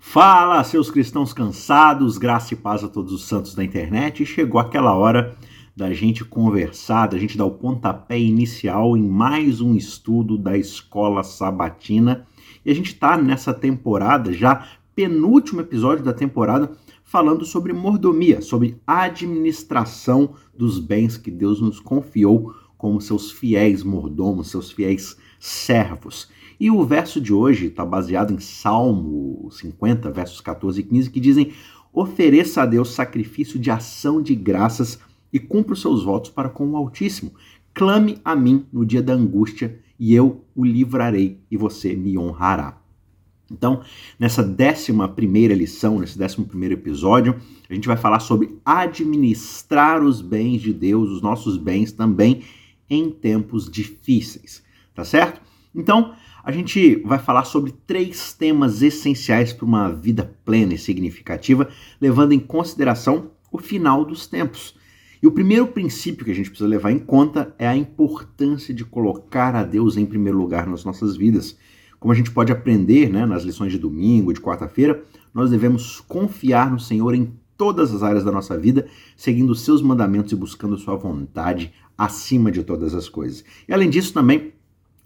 Fala, seus cristãos cansados, graça e paz a todos os santos da internet. chegou aquela hora da gente conversar, da gente dar o pontapé inicial em mais um estudo da escola sabatina. E a gente está nessa temporada, já penúltimo episódio da temporada, falando sobre mordomia, sobre administração dos bens que Deus nos confiou como seus fiéis mordomos, seus fiéis servos. E o verso de hoje está baseado em Salmo 50, versos 14 e 15, que dizem: Ofereça a Deus sacrifício de ação de graças e cumpra os seus votos para com o Altíssimo. Clame a mim no dia da angústia, e eu o livrarei, e você me honrará. Então, nessa décima primeira lição, nesse décimo primeiro episódio, a gente vai falar sobre administrar os bens de Deus, os nossos bens também, em tempos difíceis, tá certo? Então, a gente vai falar sobre três temas essenciais para uma vida plena e significativa, levando em consideração o final dos tempos. E o primeiro princípio que a gente precisa levar em conta é a importância de colocar a Deus em primeiro lugar nas nossas vidas. Como a gente pode aprender né, nas lições de domingo, de quarta-feira, nós devemos confiar no Senhor em todas as áreas da nossa vida, seguindo os seus mandamentos e buscando a sua vontade acima de todas as coisas. E além disso, também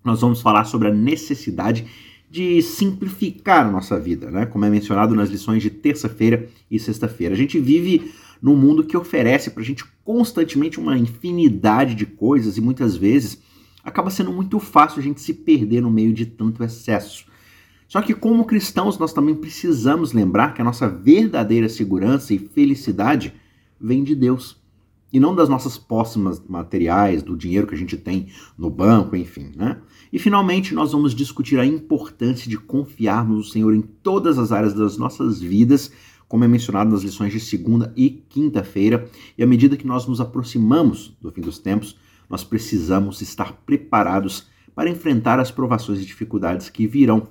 nós vamos falar sobre a necessidade de simplificar a nossa vida, né? Como é mencionado nas lições de terça-feira e sexta-feira. A gente vive num mundo que oferece para a gente constantemente uma infinidade de coisas e muitas vezes acaba sendo muito fácil a gente se perder no meio de tanto excesso. Só que, como cristãos, nós também precisamos lembrar que a nossa verdadeira segurança e felicidade vem de Deus e não das nossas posses materiais, do dinheiro que a gente tem no banco, enfim, né? E finalmente nós vamos discutir a importância de confiarmos no Senhor em todas as áreas das nossas vidas, como é mencionado nas lições de segunda e quinta-feira, e à medida que nós nos aproximamos do fim dos tempos, nós precisamos estar preparados para enfrentar as provações e dificuldades que virão.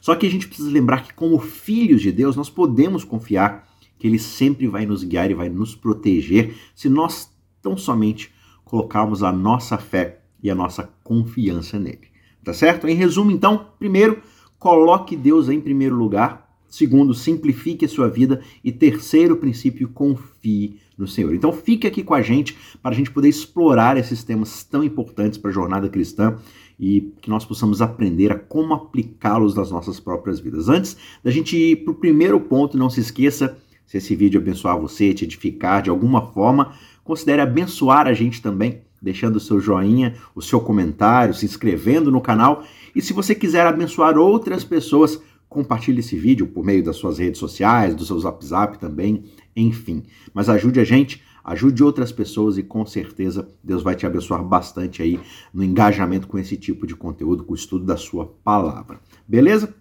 Só que a gente precisa lembrar que como filhos de Deus, nós podemos confiar que Ele sempre vai nos guiar e vai nos proteger se nós tão somente colocarmos a nossa fé e a nossa confiança nele. Tá certo? Em resumo, então, primeiro, coloque Deus em primeiro lugar. Segundo, simplifique a sua vida. E terceiro princípio, confie no Senhor. Então fique aqui com a gente para a gente poder explorar esses temas tão importantes para a jornada cristã e que nós possamos aprender a como aplicá-los nas nossas próprias vidas. Antes da gente ir para o primeiro ponto, não se esqueça se esse vídeo abençoar você, te edificar de alguma forma, considere abençoar a gente também, deixando o seu joinha, o seu comentário, se inscrevendo no canal. E se você quiser abençoar outras pessoas, compartilhe esse vídeo por meio das suas redes sociais, do seu Zap também, enfim. Mas ajude a gente, ajude outras pessoas e com certeza Deus vai te abençoar bastante aí no engajamento com esse tipo de conteúdo, com o estudo da sua palavra. Beleza?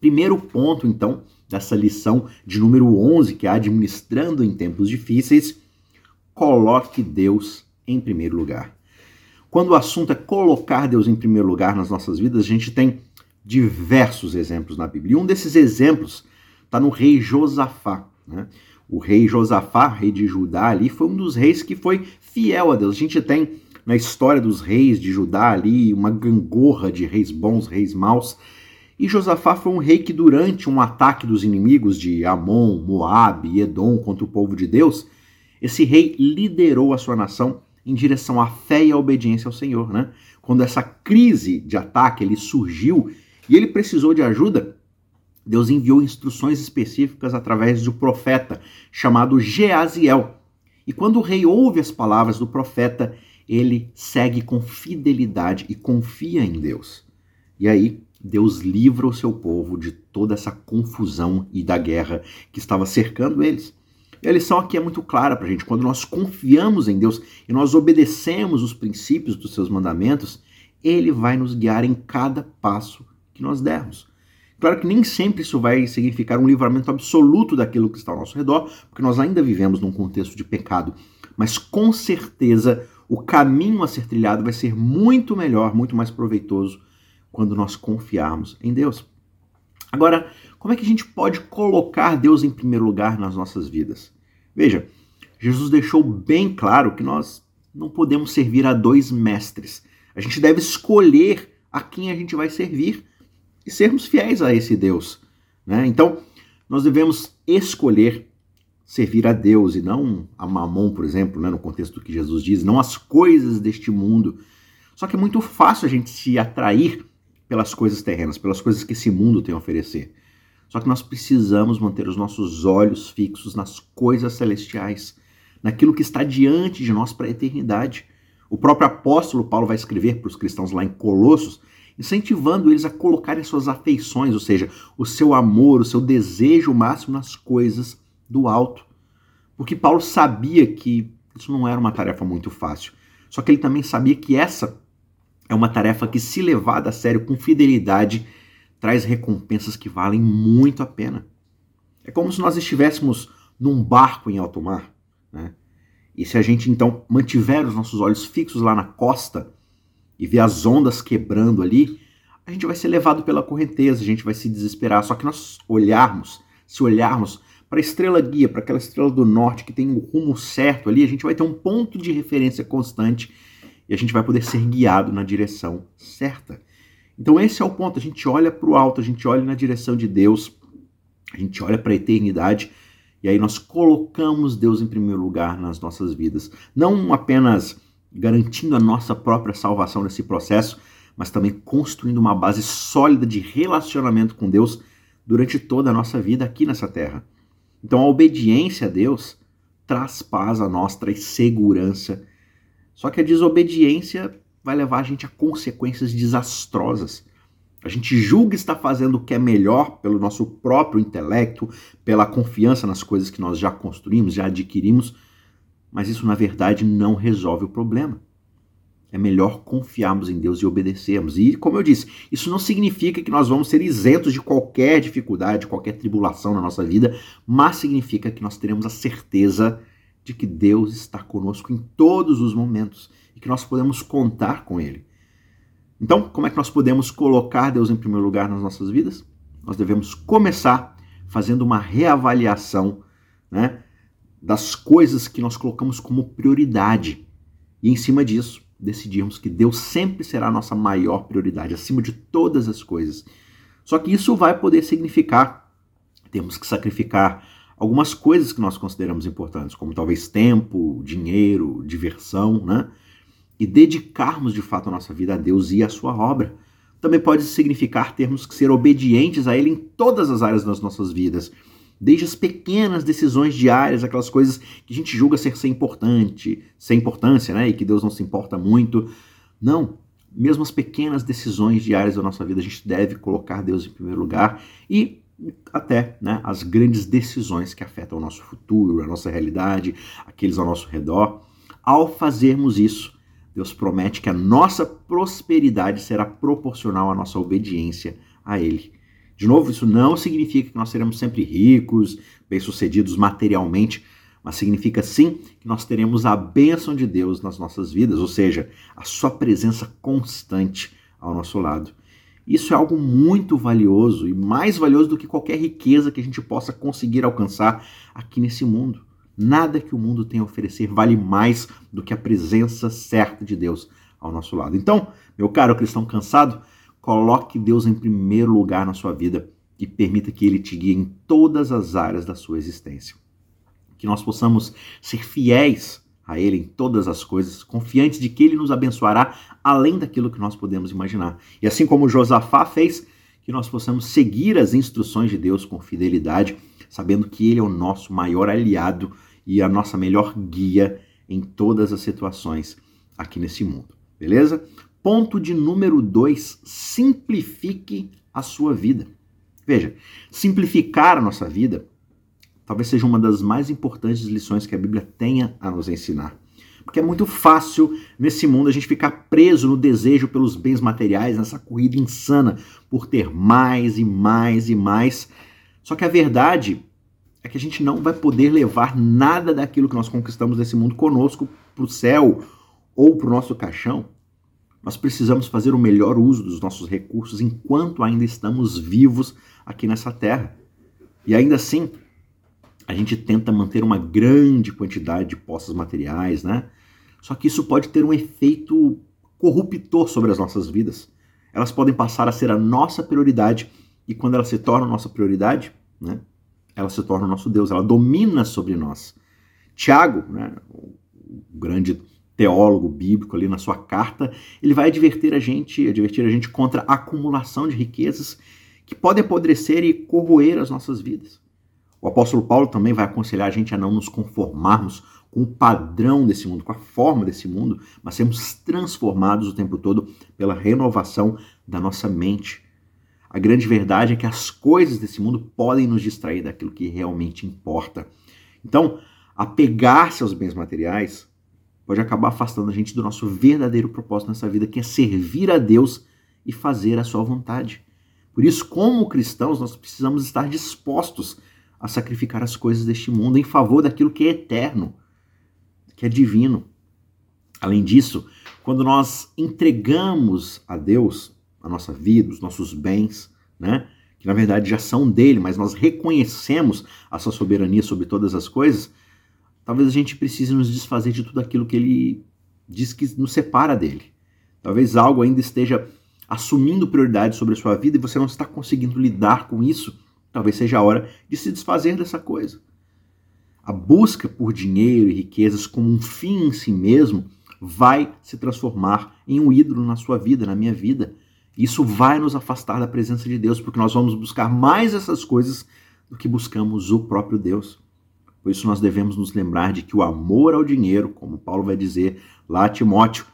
Primeiro ponto, então, dessa lição de número 11, que é administrando em tempos difíceis, coloque Deus em primeiro lugar. Quando o assunto é colocar Deus em primeiro lugar nas nossas vidas, a gente tem diversos exemplos na Bíblia. E um desses exemplos está no rei Josafá. Né? O rei Josafá, rei de Judá ali, foi um dos reis que foi fiel a Deus. A gente tem na história dos reis de Judá ali uma gangorra de reis bons, reis maus. E Josafá foi um rei que, durante um ataque dos inimigos de Amon, Moabe e Edom contra o povo de Deus, esse rei liderou a sua nação em direção à fé e à obediência ao Senhor. Né? Quando essa crise de ataque ele surgiu e ele precisou de ajuda, Deus enviou instruções específicas através do profeta chamado Geaziel. E quando o rei ouve as palavras do profeta, ele segue com fidelidade e confia em Deus. E aí, Deus livra o seu povo de toda essa confusão e da guerra que estava cercando eles. E a lição aqui é muito clara para a gente. Quando nós confiamos em Deus e nós obedecemos os princípios dos seus mandamentos, Ele vai nos guiar em cada passo que nós dermos. Claro que nem sempre isso vai significar um livramento absoluto daquilo que está ao nosso redor, porque nós ainda vivemos num contexto de pecado. Mas com certeza o caminho a ser trilhado vai ser muito melhor, muito mais proveitoso quando nós confiarmos em Deus. Agora, como é que a gente pode colocar Deus em primeiro lugar nas nossas vidas? Veja, Jesus deixou bem claro que nós não podemos servir a dois mestres. A gente deve escolher a quem a gente vai servir e sermos fiéis a esse Deus. Né? Então, nós devemos escolher servir a Deus e não a mamon, por exemplo, né, no contexto do que Jesus diz, não as coisas deste mundo. Só que é muito fácil a gente se atrair pelas coisas terrenas, pelas coisas que esse mundo tem a oferecer. Só que nós precisamos manter os nossos olhos fixos nas coisas celestiais, naquilo que está diante de nós para a eternidade. O próprio apóstolo Paulo vai escrever para os cristãos lá em Colossos, incentivando eles a colocarem suas afeições, ou seja, o seu amor, o seu desejo máximo nas coisas do alto. Porque Paulo sabia que isso não era uma tarefa muito fácil. Só que ele também sabia que essa é uma tarefa que, se levada a sério com fidelidade, traz recompensas que valem muito a pena. É como se nós estivéssemos num barco em alto mar, né? E se a gente então mantiver os nossos olhos fixos lá na costa e ver as ondas quebrando ali, a gente vai ser levado pela correnteza, a gente vai se desesperar. Só que nós olharmos, se olharmos para a estrela guia, para aquela estrela do norte que tem o rumo certo ali, a gente vai ter um ponto de referência constante e a gente vai poder ser guiado na direção certa. Então esse é o ponto, a gente olha para o alto, a gente olha na direção de Deus, a gente olha para a eternidade e aí nós colocamos Deus em primeiro lugar nas nossas vidas, não apenas garantindo a nossa própria salvação nesse processo, mas também construindo uma base sólida de relacionamento com Deus durante toda a nossa vida aqui nessa terra. Então a obediência a Deus traz paz a nós, traz segurança. Só que a desobediência vai levar a gente a consequências desastrosas. A gente julga estar fazendo o que é melhor pelo nosso próprio intelecto, pela confiança nas coisas que nós já construímos, já adquirimos, mas isso na verdade não resolve o problema é melhor confiarmos em Deus e obedecermos. E, como eu disse, isso não significa que nós vamos ser isentos de qualquer dificuldade, qualquer tribulação na nossa vida, mas significa que nós teremos a certeza de que Deus está conosco em todos os momentos e que nós podemos contar com Ele. Então, como é que nós podemos colocar Deus em primeiro lugar nas nossas vidas? Nós devemos começar fazendo uma reavaliação né, das coisas que nós colocamos como prioridade. E em cima disso, decidirmos que Deus sempre será a nossa maior prioridade, acima de todas as coisas. Só que isso vai poder significar temos que sacrificar algumas coisas que nós consideramos importantes, como talvez tempo, dinheiro, diversão, né? E dedicarmos de fato a nossa vida a Deus e a sua obra. Também pode significar termos que ser obedientes a Ele em todas as áreas das nossas vidas desde as pequenas decisões diárias, aquelas coisas que a gente julga ser sem importante, sem importância, né? E que Deus não se importa muito. Não, mesmo as pequenas decisões diárias da nossa vida, a gente deve colocar Deus em primeiro lugar e até né, as grandes decisões que afetam o nosso futuro, a nossa realidade, aqueles ao nosso redor. Ao fazermos isso, Deus promete que a nossa prosperidade será proporcional à nossa obediência a Ele. De novo, isso não significa que nós seremos sempre ricos, bem-sucedidos materialmente, mas significa sim que nós teremos a bênção de Deus nas nossas vidas, ou seja, a sua presença constante ao nosso lado. Isso é algo muito valioso e mais valioso do que qualquer riqueza que a gente possa conseguir alcançar aqui nesse mundo. Nada que o mundo tem a oferecer vale mais do que a presença certa de Deus ao nosso lado. Então, meu caro cristão cansado, Coloque Deus em primeiro lugar na sua vida e permita que Ele te guie em todas as áreas da sua existência. Que nós possamos ser fiéis a Ele em todas as coisas, confiantes de que Ele nos abençoará além daquilo que nós podemos imaginar. E assim como Josafá fez, que nós possamos seguir as instruções de Deus com fidelidade, sabendo que Ele é o nosso maior aliado e a nossa melhor guia em todas as situações aqui nesse mundo. Beleza? Ponto de número dois: simplifique a sua vida. Veja, simplificar a nossa vida talvez seja uma das mais importantes lições que a Bíblia tenha a nos ensinar. Porque é muito fácil nesse mundo a gente ficar preso no desejo pelos bens materiais, nessa corrida insana por ter mais e mais e mais. Só que a verdade é que a gente não vai poder levar nada daquilo que nós conquistamos nesse mundo conosco para o céu ou para o nosso caixão. Nós precisamos fazer o melhor uso dos nossos recursos enquanto ainda estamos vivos aqui nessa terra. E ainda assim, a gente tenta manter uma grande quantidade de posses materiais, né? Só que isso pode ter um efeito corruptor sobre as nossas vidas. Elas podem passar a ser a nossa prioridade E quando ela se torna nossa prioridade, né, ela se torna o nosso Deus, ela domina sobre nós. Tiago, né, o grande teólogo bíblico ali na sua carta, ele vai advertir a gente, advertir a gente contra a acumulação de riquezas que podem apodrecer e corroer as nossas vidas. O apóstolo Paulo também vai aconselhar a gente a não nos conformarmos com o padrão desse mundo, com a forma desse mundo, mas sermos transformados o tempo todo pela renovação da nossa mente. A grande verdade é que as coisas desse mundo podem nos distrair daquilo que realmente importa. Então, apegar-se aos bens materiais pode acabar afastando a gente do nosso verdadeiro propósito nessa vida, que é servir a Deus e fazer a sua vontade. Por isso, como cristãos, nós precisamos estar dispostos a sacrificar as coisas deste mundo em favor daquilo que é eterno, que é divino. Além disso, quando nós entregamos a Deus a nossa vida, os nossos bens, né? que na verdade já são dele, mas nós reconhecemos a sua soberania sobre todas as coisas, talvez a gente precise nos desfazer de tudo aquilo que ele diz que nos separa dele. Talvez algo ainda esteja assumindo prioridade sobre a sua vida e você não está conseguindo lidar com isso. Talvez seja a hora de se desfazer dessa coisa. A busca por dinheiro e riquezas como um fim em si mesmo vai se transformar em um ídolo na sua vida, na minha vida. Isso vai nos afastar da presença de Deus, porque nós vamos buscar mais essas coisas do que buscamos o próprio Deus. Por isso nós devemos nos lembrar de que o amor ao dinheiro, como Paulo vai dizer lá a Timóteo,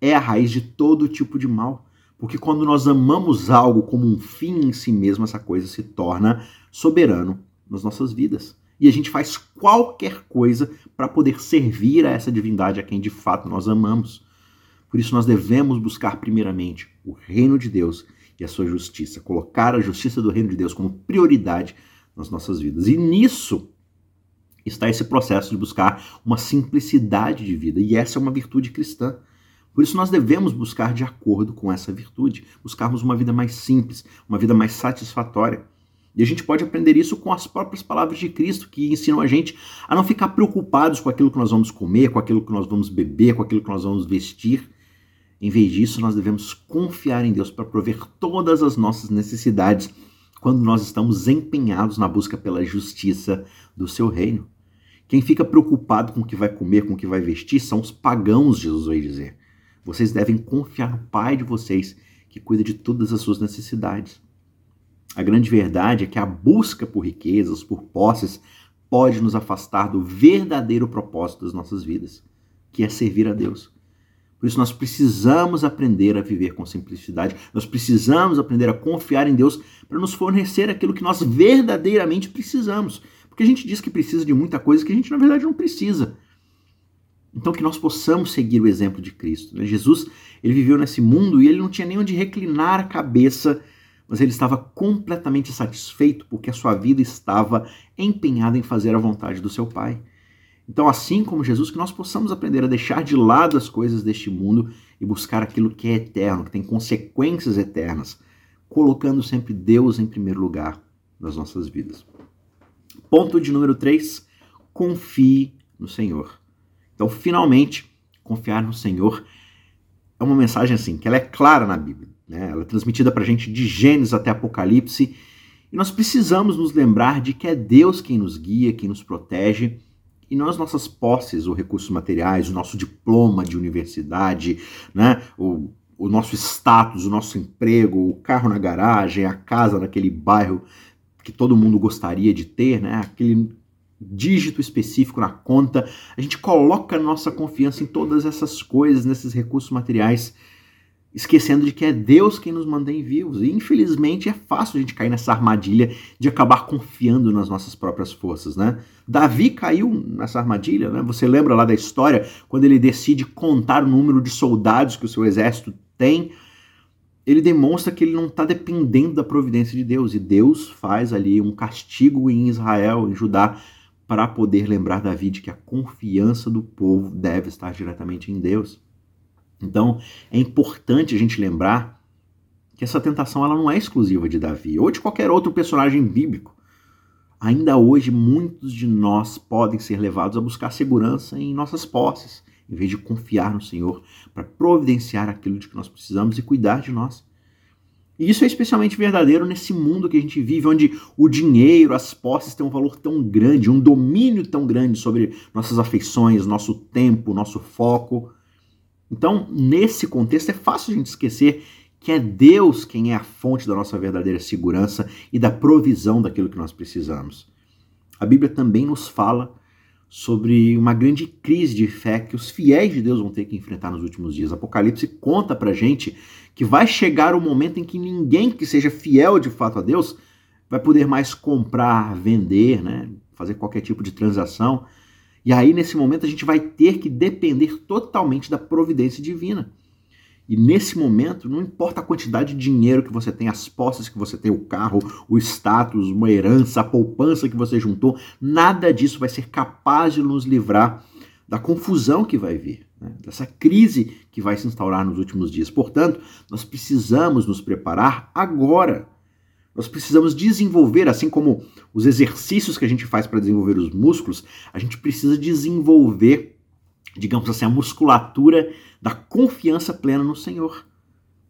é a raiz de todo tipo de mal. Porque quando nós amamos algo como um fim em si mesmo, essa coisa se torna soberano nas nossas vidas. E a gente faz qualquer coisa para poder servir a essa divindade a quem de fato nós amamos. Por isso nós devemos buscar primeiramente o reino de Deus e a sua justiça, colocar a justiça do reino de Deus como prioridade nas nossas vidas. E nisso está esse processo de buscar uma simplicidade de vida, e essa é uma virtude cristã. Por isso nós devemos buscar de acordo com essa virtude, buscarmos uma vida mais simples, uma vida mais satisfatória. E a gente pode aprender isso com as próprias palavras de Cristo, que ensinam a gente a não ficar preocupados com aquilo que nós vamos comer, com aquilo que nós vamos beber, com aquilo que nós vamos vestir, em vez disso, nós devemos confiar em Deus para prover todas as nossas necessidades quando nós estamos empenhados na busca pela justiça do seu reino. Quem fica preocupado com o que vai comer, com o que vai vestir, são os pagãos, Jesus vai dizer. Vocês devem confiar no Pai de vocês, que cuida de todas as suas necessidades. A grande verdade é que a busca por riquezas, por posses, pode nos afastar do verdadeiro propósito das nossas vidas, que é servir a Deus. Por isso nós precisamos aprender a viver com simplicidade, nós precisamos aprender a confiar em Deus para nos fornecer aquilo que nós verdadeiramente precisamos. Porque a gente diz que precisa de muita coisa que a gente na verdade não precisa. Então que nós possamos seguir o exemplo de Cristo. Né? Jesus, ele viveu nesse mundo e ele não tinha nem onde reclinar a cabeça, mas ele estava completamente satisfeito porque a sua vida estava empenhada em fazer a vontade do seu Pai. Então, assim como Jesus, que nós possamos aprender a deixar de lado as coisas deste mundo e buscar aquilo que é eterno, que tem consequências eternas, colocando sempre Deus em primeiro lugar nas nossas vidas. Ponto de número 3, confie no Senhor. Então, finalmente, confiar no Senhor é uma mensagem assim, que ela é clara na Bíblia, né? Ela é transmitida para a gente de Gênesis até Apocalipse, e nós precisamos nos lembrar de que é Deus quem nos guia, quem nos protege, e não as nossas posses ou recursos materiais, o nosso diploma de universidade, né? o, o nosso status, o nosso emprego, o carro na garagem, a casa naquele bairro que todo mundo gostaria de ter, né? aquele dígito específico na conta. A gente coloca nossa confiança em todas essas coisas, nesses recursos materiais esquecendo de que é Deus quem nos mantém vivos. E infelizmente é fácil a gente cair nessa armadilha de acabar confiando nas nossas próprias forças, né? Davi caiu nessa armadilha, né? Você lembra lá da história quando ele decide contar o número de soldados que o seu exército tem? Ele demonstra que ele não está dependendo da providência de Deus. E Deus faz ali um castigo em Israel, em Judá, para poder lembrar Davi de que a confiança do povo deve estar diretamente em Deus. Então, é importante a gente lembrar que essa tentação ela não é exclusiva de Davi ou de qualquer outro personagem bíblico. Ainda hoje, muitos de nós podem ser levados a buscar segurança em nossas posses, em vez de confiar no Senhor para providenciar aquilo de que nós precisamos e cuidar de nós. E isso é especialmente verdadeiro nesse mundo que a gente vive, onde o dinheiro, as posses têm um valor tão grande, um domínio tão grande sobre nossas afeições, nosso tempo, nosso foco. Então, nesse contexto, é fácil a gente esquecer que é Deus quem é a fonte da nossa verdadeira segurança e da provisão daquilo que nós precisamos. A Bíblia também nos fala sobre uma grande crise de fé que os fiéis de Deus vão ter que enfrentar nos últimos dias. Apocalipse conta pra gente que vai chegar o momento em que ninguém que seja fiel de fato a Deus vai poder mais comprar, vender, né, fazer qualquer tipo de transação. E aí nesse momento a gente vai ter que depender totalmente da providência divina. E nesse momento, não importa a quantidade de dinheiro que você tem, as posses que você tem, o carro, o status, uma herança, a poupança que você juntou, nada disso vai ser capaz de nos livrar da confusão que vai vir, né? dessa crise que vai se instaurar nos últimos dias. Portanto, nós precisamos nos preparar agora. Nós precisamos desenvolver, assim como os exercícios que a gente faz para desenvolver os músculos, a gente precisa desenvolver digamos assim, a musculatura da confiança plena no Senhor.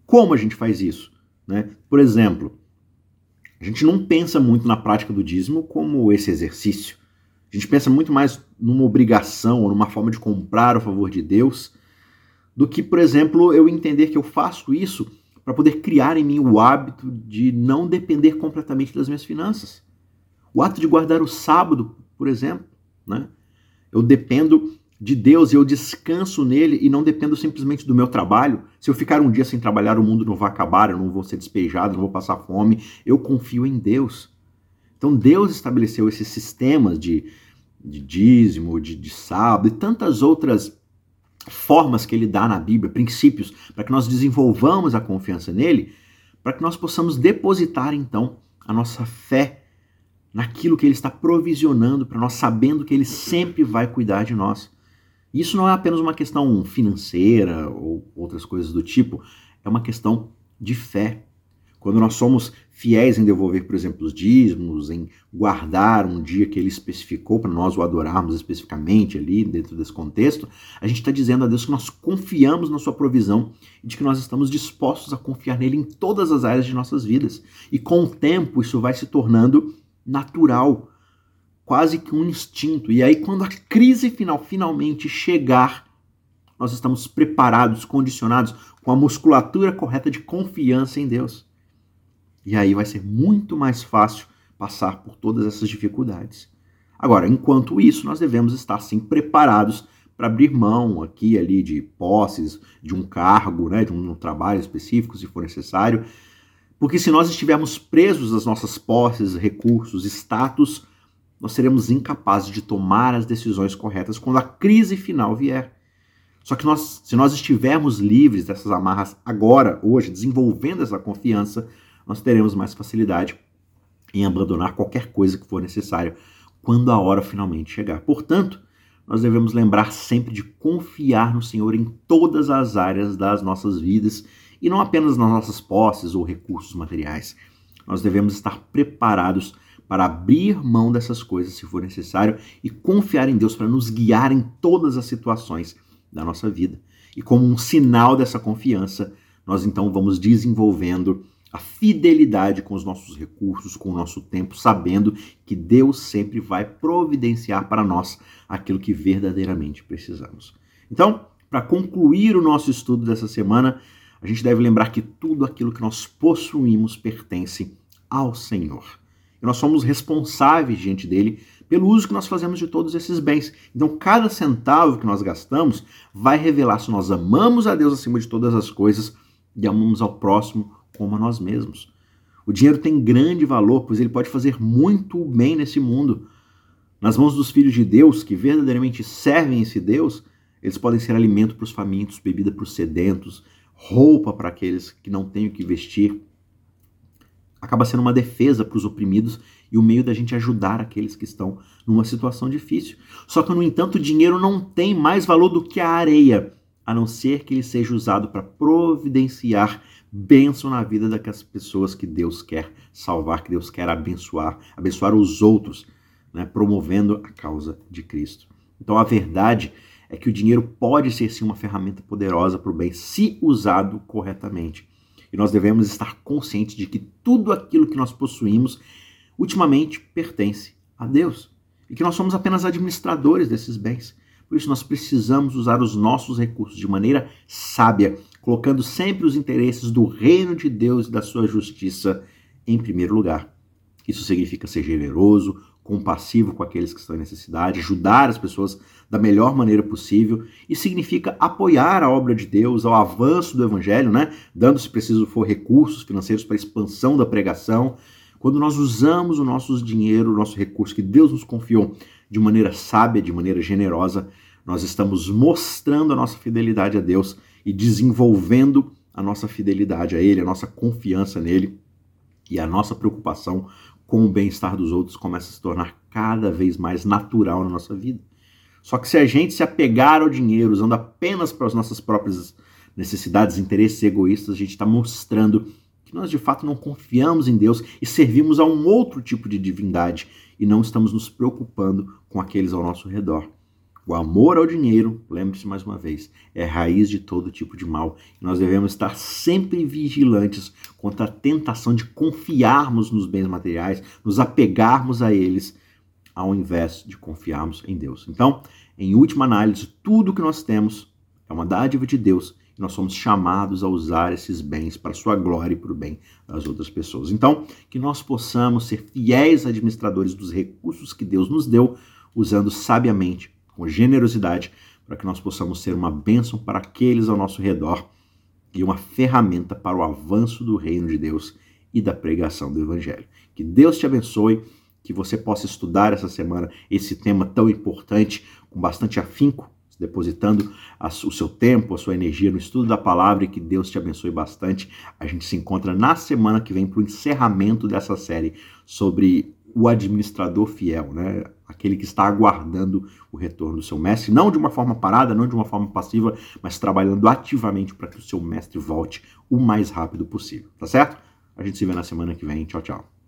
Como a gente faz isso? Né? Por exemplo, a gente não pensa muito na prática do dízimo como esse exercício. A gente pensa muito mais numa obrigação ou numa forma de comprar o favor de Deus do que, por exemplo, eu entender que eu faço isso para poder criar em mim o hábito de não depender completamente das minhas finanças. O ato de guardar o sábado, por exemplo, né? Eu dependo de Deus e eu descanso nele e não dependo simplesmente do meu trabalho. Se eu ficar um dia sem trabalhar, o mundo não vai acabar, eu não vou ser despejado, não vou passar fome. Eu confio em Deus. Então Deus estabeleceu esses sistemas de, de dízimo, de, de sábado e tantas outras formas que ele dá na Bíblia, princípios, para que nós desenvolvamos a confiança nele, para que nós possamos depositar então a nossa fé naquilo que ele está provisionando para nós, sabendo que ele sempre vai cuidar de nós. Isso não é apenas uma questão financeira ou outras coisas do tipo, é uma questão de fé. Quando nós somos fiéis em devolver, por exemplo, os dízimos, em guardar um dia que ele especificou para nós o adorarmos especificamente ali dentro desse contexto, a gente está dizendo a Deus que nós confiamos na sua provisão e de que nós estamos dispostos a confiar nele em todas as áreas de nossas vidas. E com o tempo isso vai se tornando natural quase que um instinto. E aí, quando a crise final finalmente chegar, nós estamos preparados, condicionados, com a musculatura correta de confiança em Deus. E aí vai ser muito mais fácil passar por todas essas dificuldades. Agora, enquanto isso, nós devemos estar sim preparados para abrir mão aqui ali de posses, de um cargo, né, de um trabalho específico, se for necessário. Porque se nós estivermos presos às nossas posses, recursos, status, nós seremos incapazes de tomar as decisões corretas quando a crise final vier. Só que nós, se nós estivermos livres dessas amarras agora, hoje, desenvolvendo essa confiança, nós teremos mais facilidade em abandonar qualquer coisa que for necessário quando a hora finalmente chegar. Portanto, nós devemos lembrar sempre de confiar no Senhor em todas as áreas das nossas vidas e não apenas nas nossas posses ou recursos materiais. Nós devemos estar preparados para abrir mão dessas coisas se for necessário e confiar em Deus para nos guiar em todas as situações da nossa vida. E como um sinal dessa confiança, nós então vamos desenvolvendo a fidelidade com os nossos recursos, com o nosso tempo, sabendo que Deus sempre vai providenciar para nós aquilo que verdadeiramente precisamos. Então, para concluir o nosso estudo dessa semana, a gente deve lembrar que tudo aquilo que nós possuímos pertence ao Senhor. E nós somos responsáveis diante dele pelo uso que nós fazemos de todos esses bens. Então, cada centavo que nós gastamos vai revelar se nós amamos a Deus acima de todas as coisas e amamos ao próximo como a nós mesmos. O dinheiro tem grande valor, pois ele pode fazer muito bem nesse mundo. Nas mãos dos filhos de Deus, que verdadeiramente servem esse Deus, eles podem ser alimento para os famintos, bebida para os sedentos, roupa para aqueles que não têm o que vestir acaba sendo uma defesa para os oprimidos e o meio da gente ajudar aqueles que estão numa situação difícil. Só que, no entanto, o dinheiro não tem mais valor do que a areia, a não ser que ele seja usado para providenciar bênção na vida daquelas pessoas que Deus quer salvar, que Deus quer abençoar, abençoar os outros, né, promovendo a causa de Cristo. Então, a verdade é que o dinheiro pode ser sim uma ferramenta poderosa para o bem, se usado corretamente. E nós devemos estar conscientes de que tudo aquilo que nós possuímos ultimamente pertence a Deus e que nós somos apenas administradores desses bens. Por isso, nós precisamos usar os nossos recursos de maneira sábia, colocando sempre os interesses do reino de Deus e da sua justiça em primeiro lugar. Isso significa ser generoso, compassivo com aqueles que estão em necessidade, ajudar as pessoas da melhor maneira possível e significa apoiar a obra de Deus, ao avanço do evangelho, né? Dando, se preciso for, recursos financeiros para a expansão da pregação. Quando nós usamos o nosso dinheiro, o nosso recurso que Deus nos confiou de maneira sábia, de maneira generosa, nós estamos mostrando a nossa fidelidade a Deus e desenvolvendo a nossa fidelidade a Ele, a nossa confiança nele e a nossa preocupação com o bem-estar dos outros começa a se tornar cada vez mais natural na nossa vida. Só que se a gente se apegar ao dinheiro usando apenas para as nossas próprias necessidades, interesses egoístas, a gente está mostrando que nós de fato não confiamos em Deus e servimos a um outro tipo de divindade e não estamos nos preocupando com aqueles ao nosso redor. O amor ao dinheiro, lembre-se mais uma vez, é raiz de todo tipo de mal. Nós devemos estar sempre vigilantes contra a tentação de confiarmos nos bens materiais, nos apegarmos a eles, ao invés de confiarmos em Deus. Então, em última análise, tudo que nós temos é uma dádiva de Deus e nós somos chamados a usar esses bens para sua glória e para o bem das outras pessoas. Então, que nós possamos ser fiéis administradores dos recursos que Deus nos deu, usando sabiamente com generosidade, para que nós possamos ser uma bênção para aqueles ao nosso redor e uma ferramenta para o avanço do reino de Deus e da pregação do Evangelho. Que Deus te abençoe, que você possa estudar essa semana esse tema tão importante com bastante afinco, depositando o seu tempo, a sua energia no estudo da palavra e que Deus te abençoe bastante. A gente se encontra na semana que vem para o encerramento dessa série sobre o administrador fiel, né? aquele que está aguardando o retorno do seu mestre, não de uma forma parada, não de uma forma passiva, mas trabalhando ativamente para que o seu mestre volte o mais rápido possível, tá certo? A gente se vê na semana que vem. Tchau, tchau.